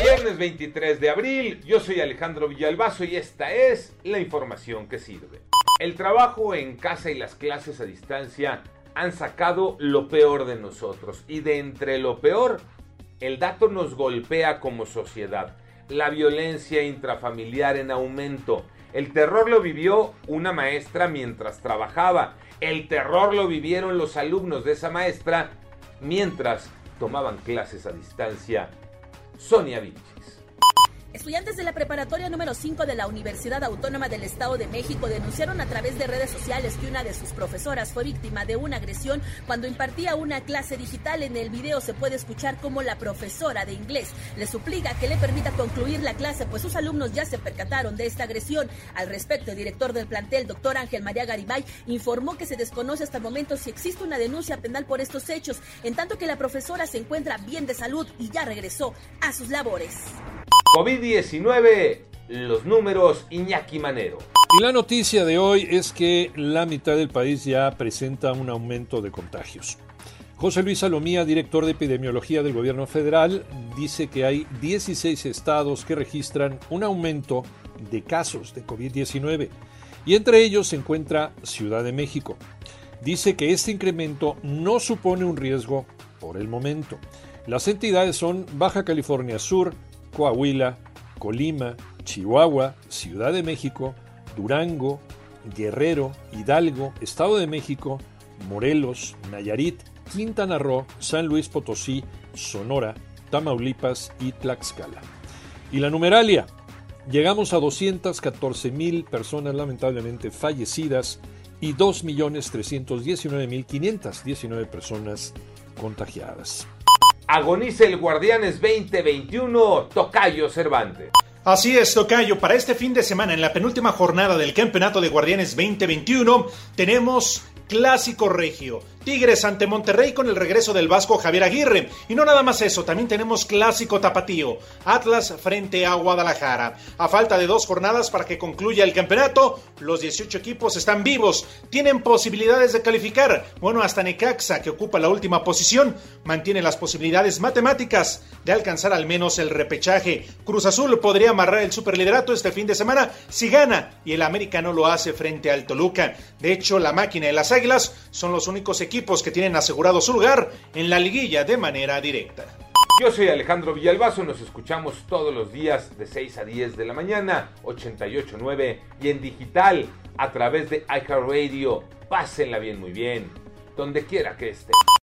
Viernes 23 de abril, yo soy Alejandro Villalbazo y esta es la información que sirve. El trabajo en casa y las clases a distancia han sacado lo peor de nosotros y de entre lo peor, el dato nos golpea como sociedad. La violencia intrafamiliar en aumento. El terror lo vivió una maestra mientras trabajaba. El terror lo vivieron los alumnos de esa maestra mientras tomaban clases a distancia Sonia Vilches. Estudiantes de la preparatoria número 5 de la Universidad Autónoma del Estado de México denunciaron a través de redes sociales que una de sus profesoras fue víctima de una agresión cuando impartía una clase digital. En el video se puede escuchar cómo la profesora de inglés le suplica que le permita concluir la clase, pues sus alumnos ya se percataron de esta agresión. Al respecto, el director del plantel, doctor Ángel María Garibay, informó que se desconoce hasta el momento si existe una denuncia penal por estos hechos, en tanto que la profesora se encuentra bien de salud y ya regresó a sus labores. COVID-19, los números Iñaki Manero. Y la noticia de hoy es que la mitad del país ya presenta un aumento de contagios. José Luis Salomía, director de epidemiología del gobierno federal, dice que hay 16 estados que registran un aumento de casos de COVID-19 y entre ellos se encuentra Ciudad de México. Dice que este incremento no supone un riesgo por el momento. Las entidades son Baja California Sur, Coahuila, Colima, Chihuahua, Ciudad de México, Durango, Guerrero, Hidalgo, Estado de México, Morelos, Nayarit, Quintana Roo, San Luis Potosí, Sonora, Tamaulipas y Tlaxcala. Y la numeralia. Llegamos a 214 mil personas lamentablemente fallecidas y 2.319.519 personas contagiadas. Agoniza el Guardianes 2021, Tocayo Cervantes. Así es, Tocayo. Para este fin de semana, en la penúltima jornada del Campeonato de Guardianes 2021, tenemos Clásico Regio. Tigres ante Monterrey con el regreso del Vasco Javier Aguirre. Y no nada más eso, también tenemos Clásico Tapatío. Atlas frente a Guadalajara. A falta de dos jornadas para que concluya el campeonato, los 18 equipos están vivos. Tienen posibilidades de calificar. Bueno, hasta Necaxa, que ocupa la última posición, mantiene las posibilidades matemáticas de alcanzar al menos el repechaje. Cruz Azul podría amarrar el superliderato este fin de semana si gana y el América no lo hace frente al Toluca. De hecho, la máquina y las Águilas son los únicos equipos que tienen asegurado su lugar en la liguilla de manera directa. Yo soy Alejandro Villalbazo, nos escuchamos todos los días de 6 a 10 de la mañana, 88.9 y en digital a través de iHeartRadio. Pásenla bien, muy bien, donde quiera que esté.